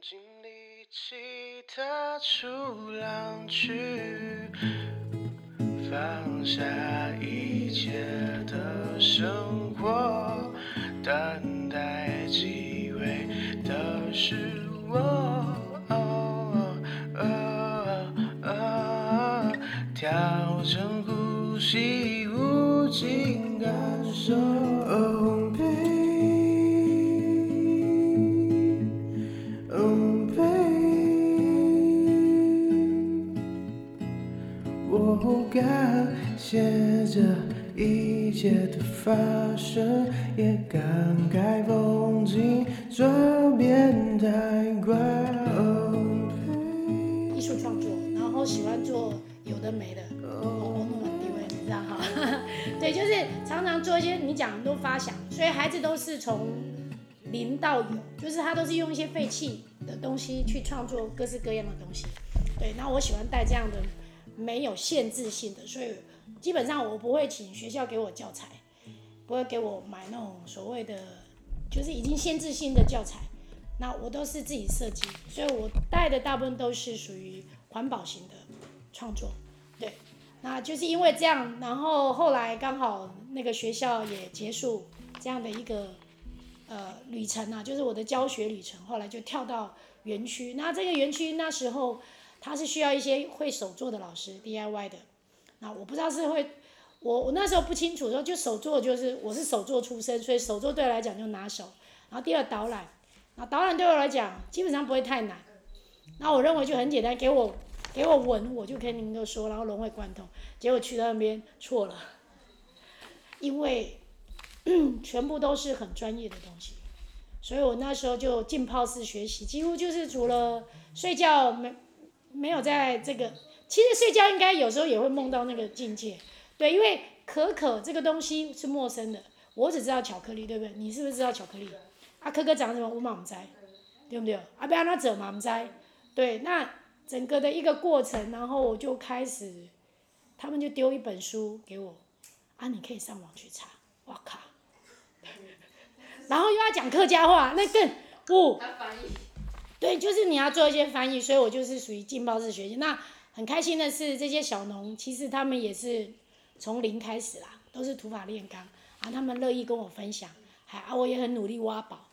尽力气踏出浪去，放下一切的生活，等待机会的是我。调整呼吸，无尽感受。感谢这一切的发生，也感慨风景转变太快。艺术创作，然后喜欢做有的没的，哦，那么地位，你知道哈？对，就是常常做一些你讲的都发想，所以孩子都是从零到有，就是他都是用一些废弃的东西去创作各式各样的东西。对，那我喜欢带这样的。没有限制性的，所以基本上我不会请学校给我教材，不会给我买那种所谓的就是已经限制性的教材，那我都是自己设计，所以我带的大部分都是属于环保型的创作，对，那就是因为这样，然后后来刚好那个学校也结束这样的一个呃旅程啊，就是我的教学旅程，后来就跳到园区，那这个园区那时候。他是需要一些会手作的老师，DIY 的。那我不知道是会，我我那时候不清楚，说就手作就是我是手作出身，所以手作对我来讲就拿手。然后第二导览，那导览对我来讲基本上不会太难。那我认为就很简单，给我给我稳，我就可以能够说，然后融会贯通。结果去到那边错了，因为 全部都是很专业的东西，所以我那时候就浸泡式学习，几乎就是除了睡觉没。没有在这个，其实睡觉应该有时候也会梦到那个境界，对，因为可可这个东西是陌生的，我只知道巧克力，对不对？你是不是知道巧克力？啊，可可长什么？我嘛不知，对不对？啊，不要那走嘛不知，对，那整个的一个过程，然后我就开始，他们就丢一本书给我，啊，你可以上网去查，哇靠，然后又要讲客家话，那更不。对，就是你要做一些翻译，所以我就是属于浸泡式学习。那很开心的是，这些小农其实他们也是从零开始啦，都是土法炼钢，啊，他们乐意跟我分享，还啊，我也很努力挖宝，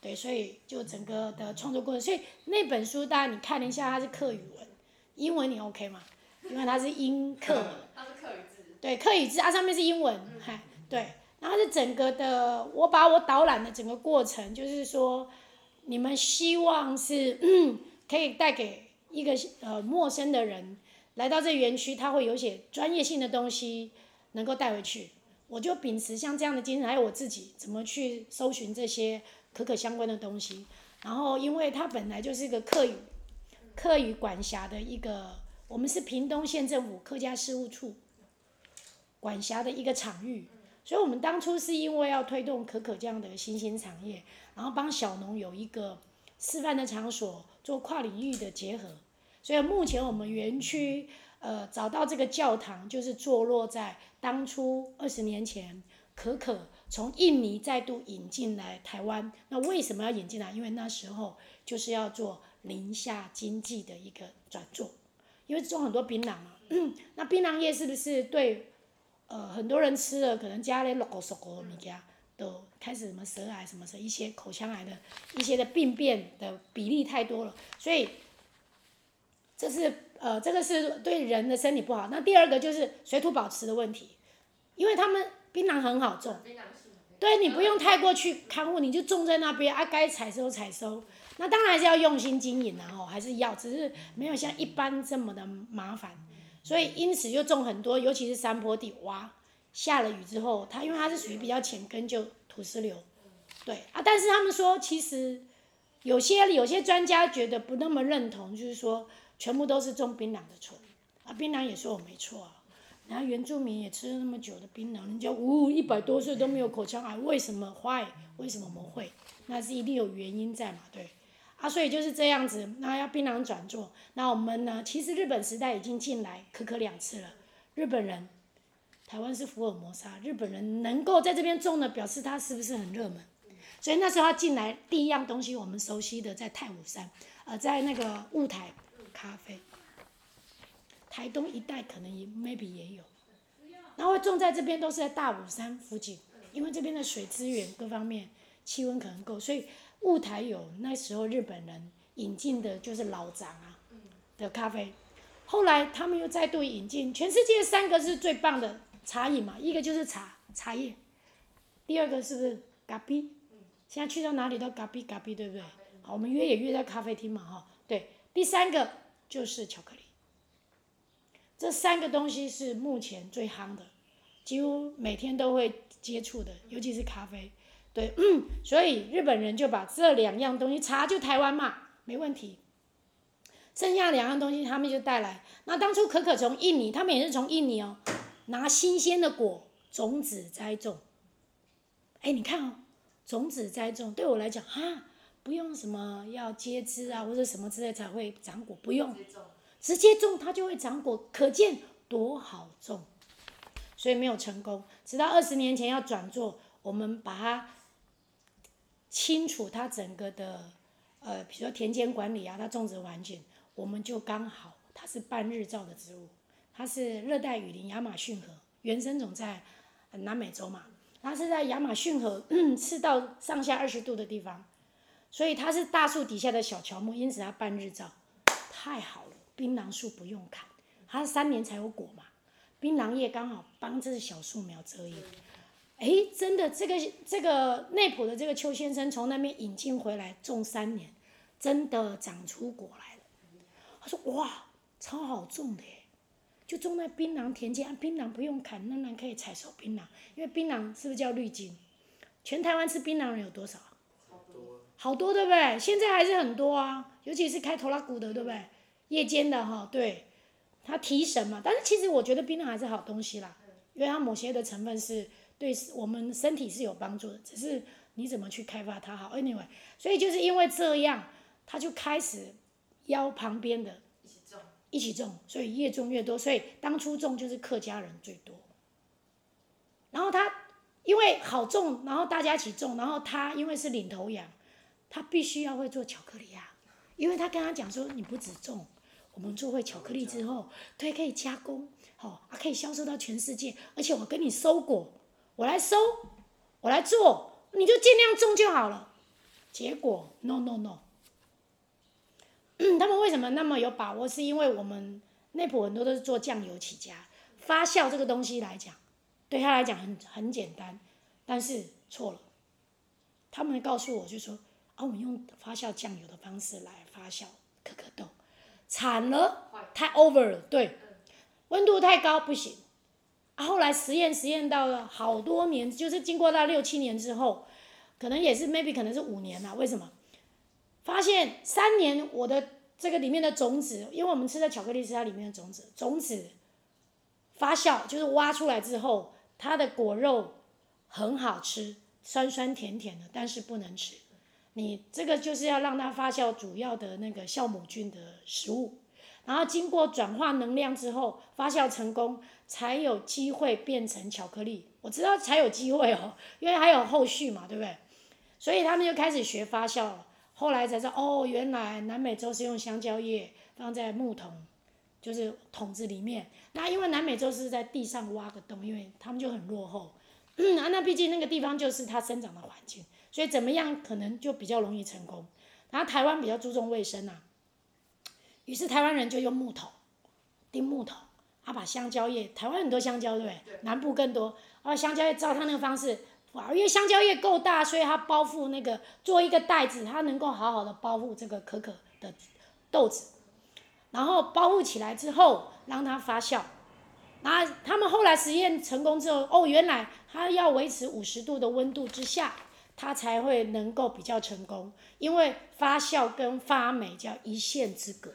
对，所以就整个的创作过程。所以那本书大家你看了一下，它是客语文，英文你 OK 吗？因为它是英客文，它是客语字，对，客语字啊，上面是英文，嗨，对，然后是整个的，我把我导览的整个过程，就是说。你们希望是 可以带给一个呃陌生的人来到这园区，他会有些专业性的东西能够带回去。我就秉持像这样的精神，还有我自己怎么去搜寻这些可可相关的东西。然后，因为它本来就是一个客语客语管辖的一个，我们是屏东县政府客家事务处管辖的一个场域。所以，我们当初是因为要推动可可这样的新兴产业，然后帮小农有一个示范的场所，做跨领域的结合。所以，目前我们园区呃找到这个教堂，就是坐落在当初二十年前可可从印尼再度引进来台湾。那为什么要引进来？因为那时候就是要做林下经济的一个转做，因为种很多槟榔嘛。那槟榔叶是不是对？呃，很多人吃了可能加了六十个物件，都开始什么舌癌什么什么一些口腔癌的一些的病变的比例太多了，所以这是呃这个是对人的身体不好。那第二个就是水土保持的问题，因为他们槟榔很好种，对，你不用太过去看护，你就种在那边啊，该采收采收。那当然还是要用心经营然后还是要，只是没有像一般这么的麻烦。所以因此就种很多，尤其是山坡地，哇，下了雨之后，它因为它是属于比较浅根，就土石流，对啊。但是他们说，其实有些有些专家觉得不那么认同，就是说全部都是种槟榔的错啊。槟榔也说我没错啊，然后原住民也吃了那么久的槟榔，人家呜一百多岁都没有口腔癌，为什么坏？为什么我们会？那是一定有原因在嘛，对。啊，所以就是这样子，那要槟榔转做，那我们呢？其实日本时代已经进来可可两次了。日本人，台湾是福尔摩沙，日本人能够在这边种的，表示他是不是很热门？所以那时候他进来第一样东西，我们熟悉的在太武山，呃，在那个雾台咖啡，台东一带可能也 maybe 也有，然后种在这边都是在大武山附近，因为这边的水资源各方面气温可能够，所以雾台有那时候日本人引进的就是老长啊的咖啡，后来他们又再度引进，全世界三个是最棒的茶饮嘛，一个就是茶茶叶，第二个是不是咖啡？现在去到哪里都咖啡咖啡，对不对？好，我们约也约在咖啡厅嘛，哈，对。第三个就是巧克力，这三个东西是目前最夯的，几乎每天都会接触的，尤其是咖啡，对。所以日本人就把这两样东西，茶就台湾嘛，没问题。剩下两样东西他们就带来。那当初可可从印尼，他们也是从印尼哦，拿新鲜的果种子栽种。哎，你看哦。种子栽种对我来讲哈，不用什么要接枝啊或者什么之类才会长果，不用，直接种它就会长果，可见多好种。所以没有成功，直到二十年前要转做，我们把它清楚它整个的呃，比如说田间管理啊，它种植环境，我们就刚好它是半日照的植物，它是热带雨林亚马逊河，原生种在南美洲嘛。它是在亚马逊河 赤道上下二十度的地方，所以它是大树底下的小乔木，因此它半日照，太好了。槟榔树不用砍，它三年才有果嘛。槟榔叶刚好帮这小树苗遮阴。哎，真的，这个这个内埔的这个邱先生从那边引进回来种三年，真的长出果来了。他说：“哇，超好种的耶。”就种在槟榔田间，槟榔不用砍，仍然可以采收槟榔。因为槟榔是不是叫绿金？全台湾吃槟榔人有多少？好多，好多对不对？现在还是很多啊，尤其是开拖拉库的，对不对？夜间的哈，对，它提神嘛。但是其实我觉得槟榔还是好东西啦，因为它某些的成分是对我们身体是有帮助的，只是你怎么去开发它好。Anyway，所以就是因为这样，他就开始邀旁边的。一起种，所以越种越多。所以当初种就是客家人最多。然后他因为好种，然后大家一起种，然后他因为是领头羊，他必须要会做巧克力啊。因为他跟他讲说，你不止种，我们做会巧克力之后，对，可以加工，好，啊可以销售到全世界，而且我跟你收果，我来收，我来做，你就尽量种就好了。结果 no no no。他们为什么那么有把握？是因为我们内埔很多都是做酱油起家，发酵这个东西来讲，对他来讲很很简单，但是错了。他们告诉我就说啊，我们用发酵酱油的方式来发酵可可豆，惨了，太 over 了，对，温度太高不行。后来实验实验到了好多年，就是经过到六七年之后，可能也是 maybe 可能是五年了，为什么？发现三年我的这个里面的种子，因为我们吃的巧克力是它里面的种子，种子发酵就是挖出来之后，它的果肉很好吃，酸酸甜甜的，但是不能吃。你这个就是要让它发酵主要的那个酵母菌的食物，然后经过转化能量之后，发酵成功才有机会变成巧克力。我知道才有机会哦，因为还有后续嘛，对不对？所以他们就开始学发酵了。后来才知道，哦，原来南美洲是用香蕉叶放在木桶，就是桶子里面。那因为南美洲是在地上挖个洞，因为他们就很落后。嗯，啊，那毕竟那个地方就是它生长的环境，所以怎么样可能就比较容易成功。然后台湾比较注重卫生啊，于是台湾人就用木头，钉木头，啊，把香蕉叶，台湾很多香蕉对不对？对。南部更多，啊，香蕉叶照他那个方式。哇，因为香蕉叶够大，所以它包覆那个做一个袋子，它能够好好的包覆这个可可的豆子，然后包覆起来之后让它发酵，然后他们后来实验成功之后，哦，原来它要维持五十度的温度之下，它才会能够比较成功，因为发酵跟发霉叫一线之隔，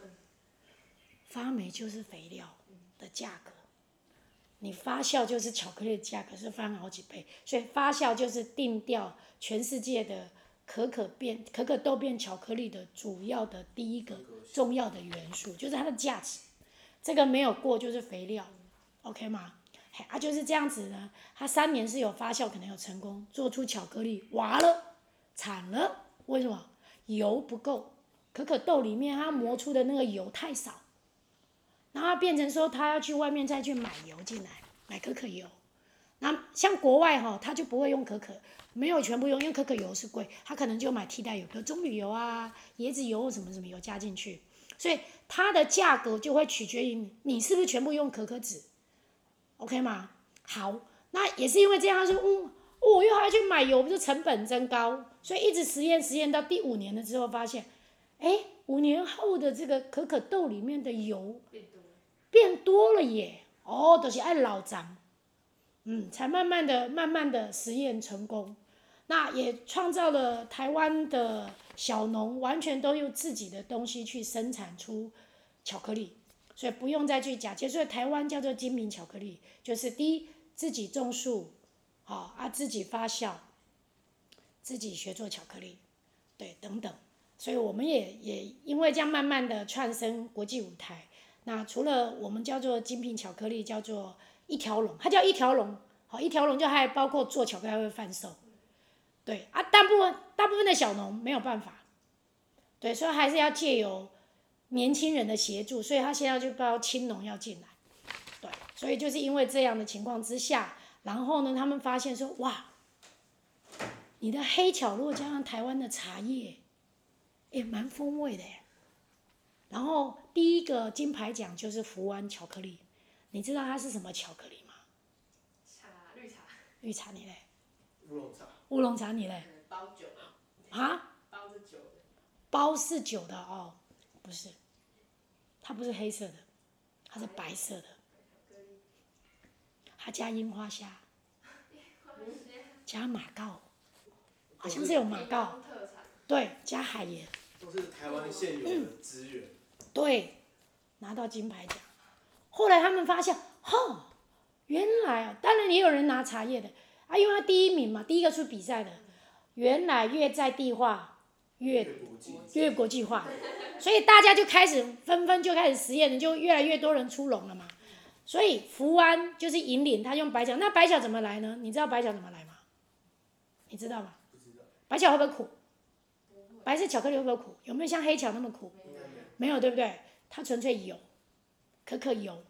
发霉就是肥料的价格。你发酵就是巧克力的价格是翻好几倍，所以发酵就是定掉全世界的可可变可可豆变巧克力的主要的第一个重要的元素，就是它的价值。这个没有过就是肥料，OK 吗？嘿，啊就是这样子呢。它三年是有发酵，可能有成功做出巧克力，完了惨了，为什么？油不够，可可豆里面它磨出的那个油太少，然后变成说他要去外面再去买油进来，买可可油。那像国外哈，他就不会用可可，没有全部用，因为可可油是贵，他可能就买替代油，比如棕榈油啊、椰子油什么什么油加进去，所以它的价格就会取决于你是不是全部用可可脂，OK 吗？好，那也是因为这样，他说，嗯，我、哦、又还要去买油，不是成本增高，所以一直实验实验到第五年了之后，发现，哎，五年后的这个可可豆里面的油变多，了耶，哦，都、就是爱老张。嗯，才慢慢的、慢慢的实验成功，那也创造了台湾的小农完全都用自己的东西去生产出巧克力，所以不用再去假借，所以台湾叫做精明巧克力，就是第一自己种树，好啊自己发酵，自己学做巧克力，对等等，所以我们也也因为这样慢慢的窜升国际舞台，那除了我们叫做精品巧克力，叫做。一条龙，它叫一条龙，好，一条龙就还包括做巧克力还会贩售，对啊，大部分大部分的小农没有办法，对，所以还是要借由年轻人的协助，所以他现在就报青农要进来，对，所以就是因为这样的情况之下，然后呢，他们发现说，哇，你的黑巧如果加上台湾的茶叶，也蛮风味的耶，然后第一个金牌奖就是福湾巧克力。你知道它是什么巧克力吗？茶绿茶。绿茶你嘞？乌龙茶。乌龙茶你嘞？包酒。啊？包是酒的。包是酒的哦，不是，它不是黑色的，它是白色的。它加樱花虾。加马告，好像是有马告。对，加海盐。都是台湾现有的资源。对，拿到金牌奖。后来他们发现，哦，原来啊，当然也有人拿茶叶的啊，因为他第一名嘛，第一个出比赛的，原来越在地化越越国际化，所以大家就开始纷纷就开始实验了，就越来越多人出笼了嘛。所以福安就是引领他用白巧，那白巧怎么来呢？你知道白巧怎么来吗？你知道吗？白巧会不会苦？白色巧克力会不会苦？有没有像黑巧那么苦？没有，对不对？它纯粹油。可可油，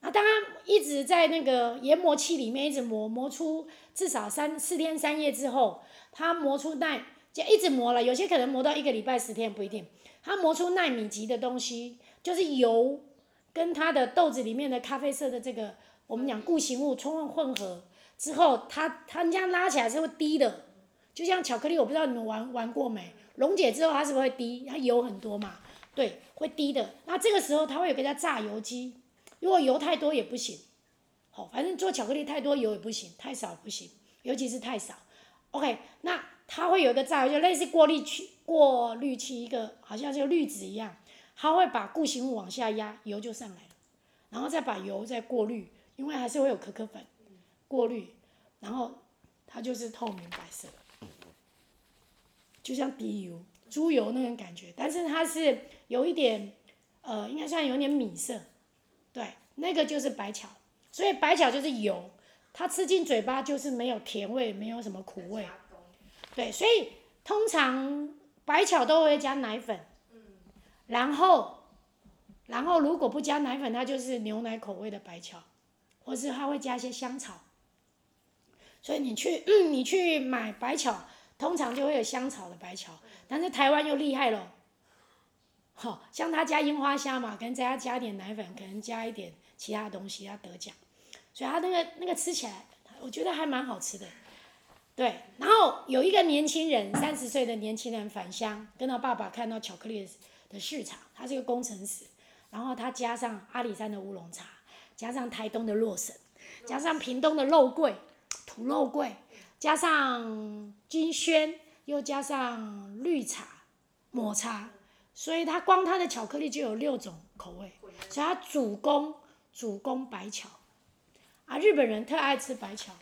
那当然一直在那个研磨器里面一直磨，磨出至少三四天三夜之后，它磨出耐，就一直磨了。有些可能磨到一个礼拜十天不一定，它磨出奈米级的东西，就是油跟它的豆子里面的咖啡色的这个我们讲固形物充分混合之后，它它这样拉起来是会滴的，就像巧克力，我不知道你们玩玩过没？溶解之后它是不是会滴？它油很多嘛。对，会滴的。那这个时候，它会有个叫榨油机。如果油太多也不行，好，反正做巧克力太多油也不行，太少不行，尤其是太少。OK，那它会有一个榨油，就类似过滤器，过滤器一个，好像就滤纸一样，它会把固形物往下压，油就上来了，然后再把油再过滤，因为还是会有可可粉，过滤，然后它就是透明白色，就像滴油。猪油那种感觉，但是它是有一点，呃，应该算有点米色，对，那个就是白巧，所以白巧就是油，它吃进嘴巴就是没有甜味，没有什么苦味，对，所以通常白巧都会加奶粉，然后，然后如果不加奶粉，它就是牛奶口味的白巧，或是它会加一些香草，所以你去，你去买白巧，通常就会有香草的白巧。但是台湾又厉害了，好、像他加樱花虾嘛，可能再加加点奶粉，可能加一点其他东西，他得奖，所以他那个那个吃起来，我觉得还蛮好吃的，对。然后有一个年轻人，三十岁的年轻人返乡，跟他爸爸看到巧克力的市场，他是一个工程师，然后他加上阿里山的乌龙茶，加上台东的洛神，加上屏东的肉桂，土肉桂，加上金萱。又加上绿茶、抹茶，所以它光它的巧克力就有六种口味，所以它主攻主攻白巧，啊，日本人特爱吃白巧，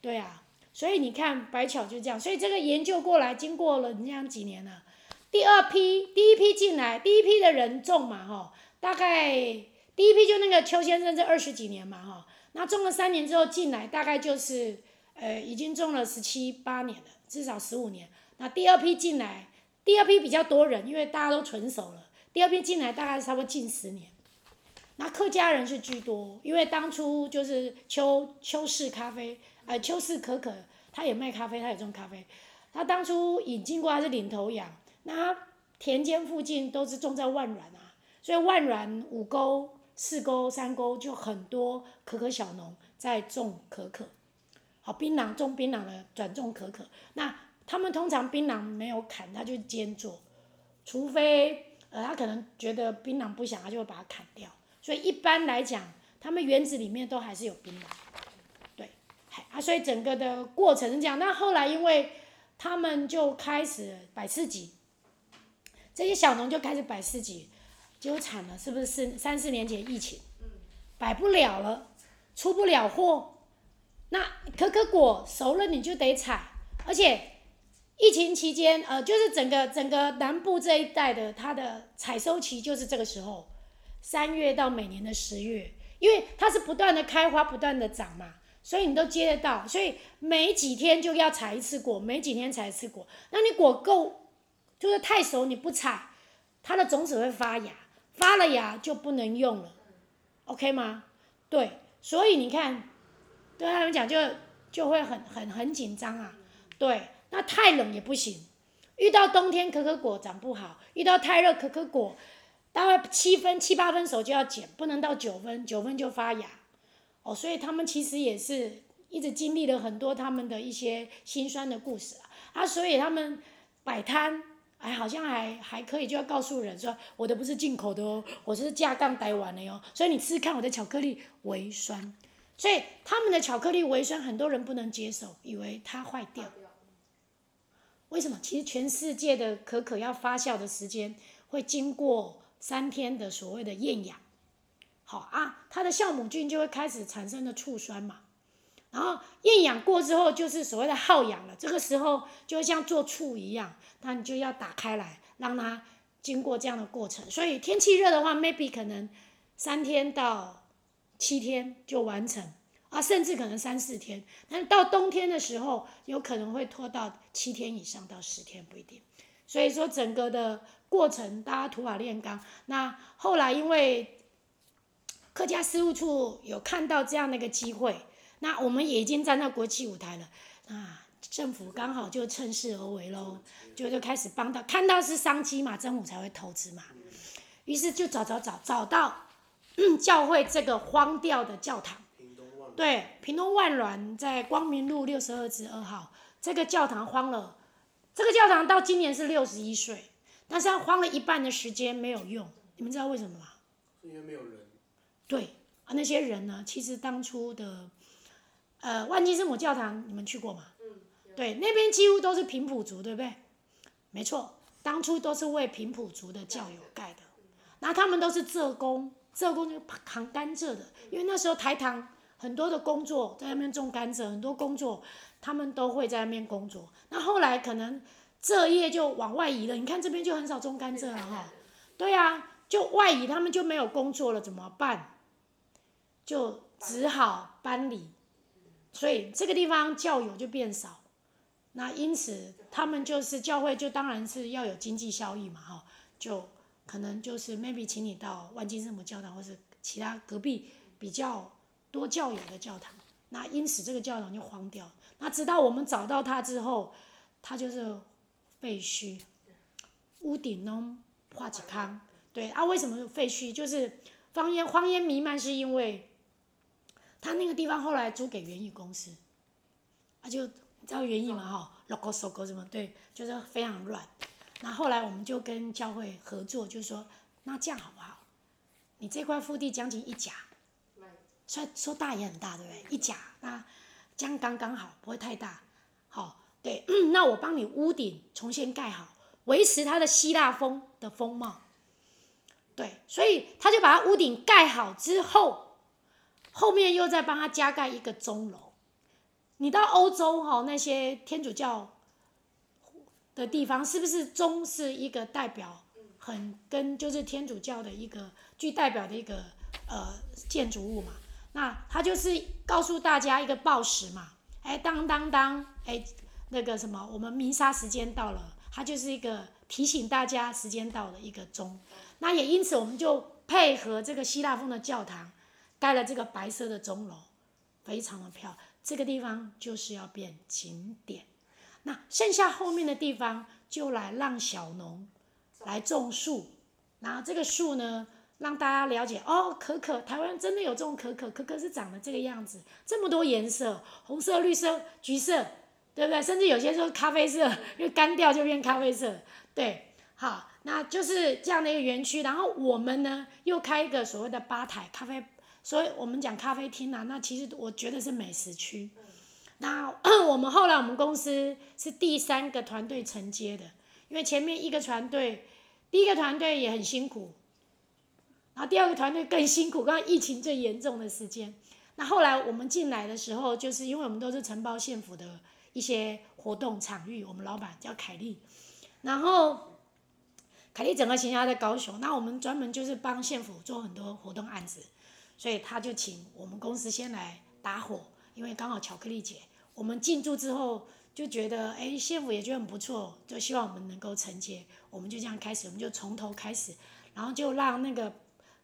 对啊，所以你看白巧就这样，所以这个研究过来，经过了你想几年了，第二批第一批进来，第一批的人种嘛哈，大概第一批就那个邱先生这二十几年嘛哈，那种了三年之后进来，大概就是呃已经种了十七八年了。至少十五年，那第二批进来，第二批比较多人，因为大家都成熟了。第二批进来大概差不多近十年。那客家人是居多，因为当初就是邱邱氏咖啡，呃，邱氏可可，他也卖咖啡，他也种咖啡。他当初引进过，他是领头羊。那田间附近都是种在万峦啊，所以万峦五沟、四沟、三沟就很多可可小农在种可可。好，槟榔种槟榔的转种可可。那他们通常槟榔没有砍，他就兼做，除非呃他可能觉得槟榔不想，他就会把它砍掉。所以一般来讲，他们园子里面都还是有槟榔，对，啊，所以整个的过程是这样。那后来因为他们就开始摆市集，这些小农就开始摆市集，结果惨了，是不是四三四年前疫情，摆不了了，出不了货，那可可果熟了你就得采，而且疫情期间，呃，就是整个整个南部这一带的它的采收期就是这个时候。三月到每年的十月，因为它是不断的开花，不断的长嘛，所以你都接得到，所以每几天就要采一次果，每几天采一次果。那你果够，就是太熟你不采，它的种子会发芽，发了芽就不能用了，OK 吗？对，所以你看，对他们讲就就会很很很紧张啊，对，那太冷也不行，遇到冬天可可果长不好，遇到太热可可果。大概七分七八分熟就要剪，不能到九分，九分就发芽，哦，所以他们其实也是一直经历了很多他们的一些辛酸的故事啊，啊，所以他们摆摊，哎，好像还还可以，就要告诉人说，我的不是进口的哦，我是架杠台湾的哟，所以你试试看我的巧克力微酸，所以他们的巧克力微酸，很多人不能接受，以为它坏掉，为什么？其实全世界的可可要发酵的时间会经过。三天的所谓的厌氧，好啊，它的酵母菌就会开始产生的醋酸嘛，然后厌氧过之后就是所谓的耗氧了，这个时候就像做醋一样，那你就要打开来，让它经过这样的过程。所以天气热的话，maybe 可能三天到七天就完成啊，甚至可能三四天，但到冬天的时候，有可能会拖到七天以上到十天不一定。所以说整个的。过程大家土法炼钢，那后来因为客家事务处有看到这样的一个机会，那我们也已经站在国际舞台了，啊，政府刚好就趁势而为喽，就就开始帮到，看到是商机嘛，政府才会投资嘛，于是就找找找找到，教会这个荒掉的教堂，对，屏东万峦在光明路六十二至二号，这个教堂荒了，这个教堂到今年是六十一岁。但是他荒了一半的时间没有用，你们知道为什么吗？因为没有人。对啊，那些人呢？其实当初的，呃，万金圣母教堂你们去过吗？嗯。对，那边几乎都是平埔族，对不对？没错，当初都是为平埔族的教友盖的。那他们都是浙工，浙工就扛甘蔗的，因为那时候台糖很多的工作在那边种甘蔗，很多工作他们都会在那边工作。那后来可能。蔗业就往外移了，你看这边就很少种甘蔗了哈。对啊，就外移，他们就没有工作了，怎么办？就只好搬离，所以这个地方教友就变少。那因此他们就是教会，就当然是要有经济效益嘛哈，就可能就是 maybe 请你到万金圣母教堂，或是其他隔壁比较多教友的教堂。那因此这个教堂就荒掉。那直到我们找到它之后，它就是。废墟，屋顶呢化几康，对啊，为什么废墟？就是荒烟荒烟弥漫，是因为他那个地方后来租给园艺公司，啊就你知道园艺嘛哈，logo、哦、logo 什么对，就是非常乱。那后来我们就跟教会合作，就是说那这样好不好？你这块腹地将近一甲，说说大也很大，对不对？一甲那这样刚刚好，不会太大，好。对，那我帮你屋顶重新盖好，维持它的希腊风的风貌。对，所以他就把它屋顶盖好之后，后面又再帮他加盖一个钟楼。你到欧洲哈，那些天主教的地方，是不是钟是一个代表，很跟就是天主教的一个具代表的一个呃建筑物嘛？那他就是告诉大家一个报时嘛，哎，当当当，哎。那个什么，我们弥撒时间到了，它就是一个提醒大家时间到了一个钟。那也因此，我们就配合这个希腊风的教堂，盖了这个白色的钟楼，非常的漂亮。这个地方就是要变景点。那剩下后面的地方，就来让小农来种树，然后这个树呢，让大家了解哦，可可，台湾真的有这种可可，可可是长得这个样子，这么多颜色，红色、绿色、橘色。对不对？甚至有些时候咖啡色，因为干掉就变咖啡色。对，好，那就是这样的一个园区。然后我们呢，又开一个所谓的吧台咖啡，所以我们讲咖啡厅啊，那其实我觉得是美食区。那 我们后来我们公司是第三个团队承接的，因为前面一个团队，第一个团队也很辛苦，然后第二个团队更辛苦，刚刚疫情最严重的时间。那后来我们进来的时候，就是因为我们都是承包县府的。一些活动场域，我们老板叫凯丽，然后凯丽整个行销在高雄，那我们专门就是帮县府做很多活动案子，所以他就请我们公司先来搭伙，因为刚好巧克力节，我们进驻之后就觉得，哎，县府也觉得很不错，就希望我们能够承接，我们就这样开始，我们就从头开始，然后就让那个。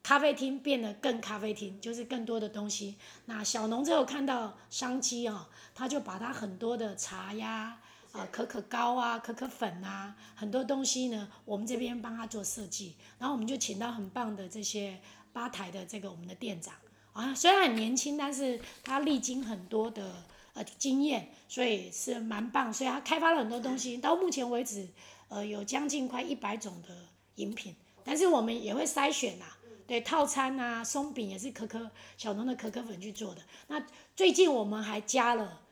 咖啡厅变得更咖啡厅，就是更多的东西。那小农之后看到商机哦，他就把他很多的茶呀、啊可可膏啊、可可粉啊，很多东西呢，我们这边帮他做设计。然后我们就请到很棒的这些吧台的这个我们的店长啊，虽然很年轻，但是他历经很多的呃经验，所以是蛮棒。所以他开发了很多东西，到目前为止，呃，有将近快一百种的饮品。但是我们也会筛选呐、啊。对套餐啊，松饼也是可可小农的可可粉去做的。那最近我们还加了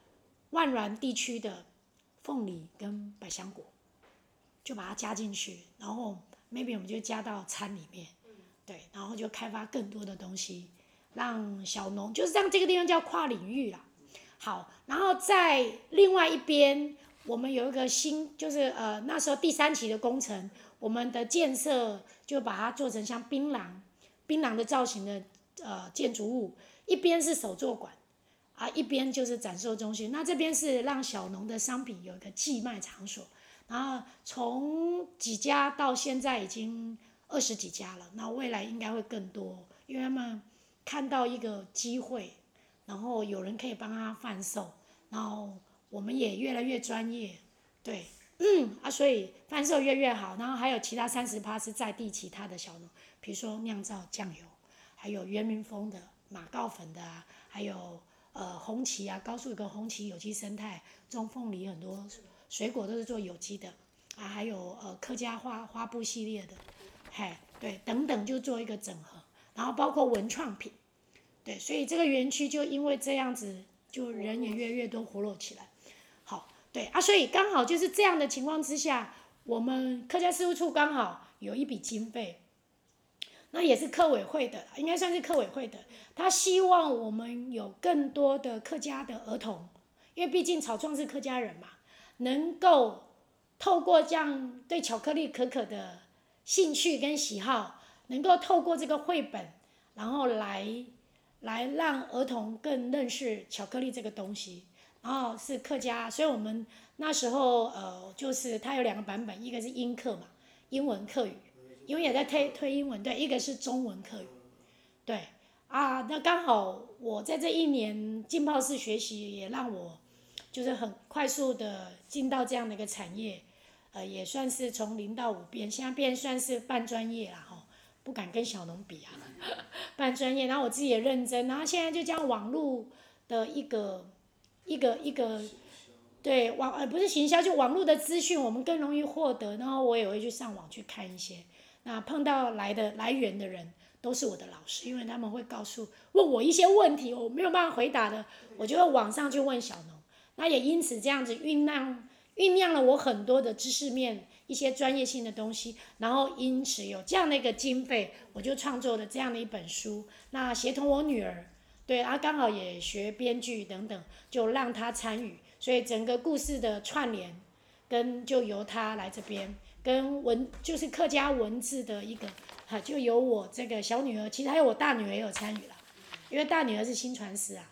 万峦地区的凤梨跟百香果，就把它加进去，然后 maybe 我们就加到餐里面，对，然后就开发更多的东西，让小农就是让这个地方叫跨领域啦。好，然后在另外一边，我们有一个新，就是呃那时候第三期的工程，我们的建设就把它做成像槟榔。槟榔的造型的呃建筑物，一边是手作馆，啊，一边就是展售中心。那这边是让小农的商品有一个寄卖场所，然后从几家到现在已经二十几家了，那未来应该会更多，因为他们看到一个机会，然后有人可以帮他贩售，然后我们也越来越专业，对，嗯 啊，所以贩售越越好，然后还有其他三十趴是在地其他的小农。比如说酿造酱油，还有原民丰的马告粉的啊，还有呃红旗啊，高树一个红旗有机生态种凤梨，很多水果都是做有机的啊，还有呃客家花花布系列的，嘿，对，等等就做一个整合，然后包括文创品，对，所以这个园区就因为这样子，就人也越来越多活络起来，好，对啊，所以刚好就是这样的情况之下，我们客家事务处刚好有一笔经费。那也是客委会的，应该算是客委会的。他希望我们有更多的客家的儿童，因为毕竟草创是客家人嘛，能够透过这样对巧克力可可的兴趣跟喜好，能够透过这个绘本，然后来来让儿童更认识巧克力这个东西。然后是客家，所以我们那时候呃，就是它有两个版本，一个是英课嘛，英文课语。因为也在推推英文，对，一个是中文课，对，啊，那刚好我在这一年浸泡式学习也让我，就是很快速的进到这样的一个产业，呃，也算是从零到五变，现在变算是半专业了哈，不敢跟小农比啊，半专业，然后我自己也认真，然后现在就将网络的一个一个一个，对网呃不是行销，就网络的资讯我们更容易获得，然后我也会去上网去看一些。那碰到来的来源的人都是我的老师，因为他们会告诉问我一些问题，我没有办法回答的，我就会网上去问小农。那也因此这样子酝酿酝酿了我很多的知识面一些专业性的东西，然后因此有这样的一个经费，我就创作了这样的一本书。那协同我女儿，对，她刚好也学编剧等等，就让她参与，所以整个故事的串联跟就由她来这边。跟文就是客家文字的一个，哈，就有我这个小女儿，其实还有我大女儿也有参与了，因为大女儿是新传师啊，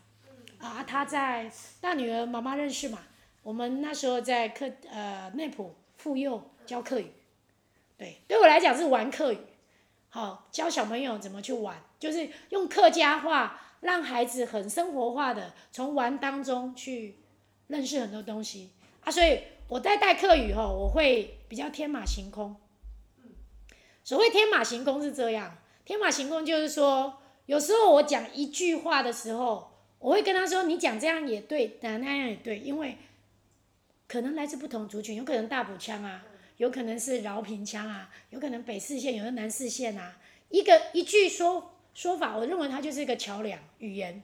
啊，她在大女儿妈妈认识嘛，我们那时候在课呃内埔妇幼教客语，对，对我来讲是玩客语，好教小朋友怎么去玩，就是用客家话让孩子很生活化的从玩当中去认识很多东西。啊，所以我在带客语吼，我会比较天马行空。所谓天马行空是这样，天马行空就是说，有时候我讲一句话的时候，我会跟他说：“你讲这样也对，那那样也对，因为可能来自不同族群，有可能大埔腔啊，有可能是饶平腔啊，有可能北四县，有的南四县啊，一个一句说说法，我认为它就是一个桥梁语言，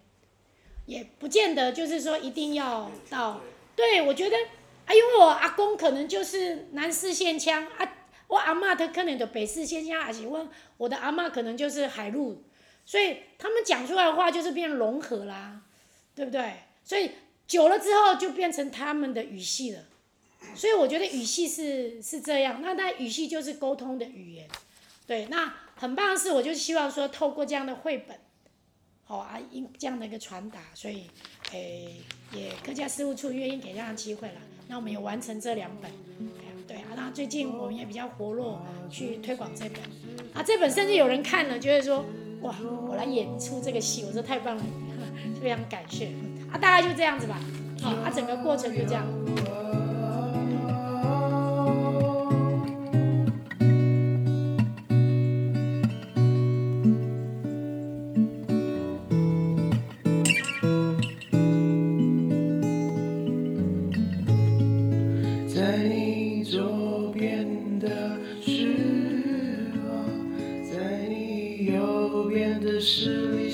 也不见得就是说一定要到。对，我觉得啊，因为我阿公可能就是南四线腔啊。”我阿嬷她可能的北四线腔，还是我我的阿嬷可能就是海陆，所以他们讲出来的话就是变融合啦，对不对？所以久了之后就变成他们的语系了，所以我觉得语系是是这样，那那语系就是沟通的语言，对，那很棒的是，我就希望说透过这样的绘本，好啊，因这样的一个传达，所以诶也客家事务处愿意给这样的机会了，那我们有完成这两本。对啊，那最近我们也比较活络，去推广这本啊，这本甚至有人看了，就会说，哇，我来演出这个戏，我说太棒了，非常感谢啊，大概就这样子吧，好，啊，整个过程就这样。的失落在你右边的诗里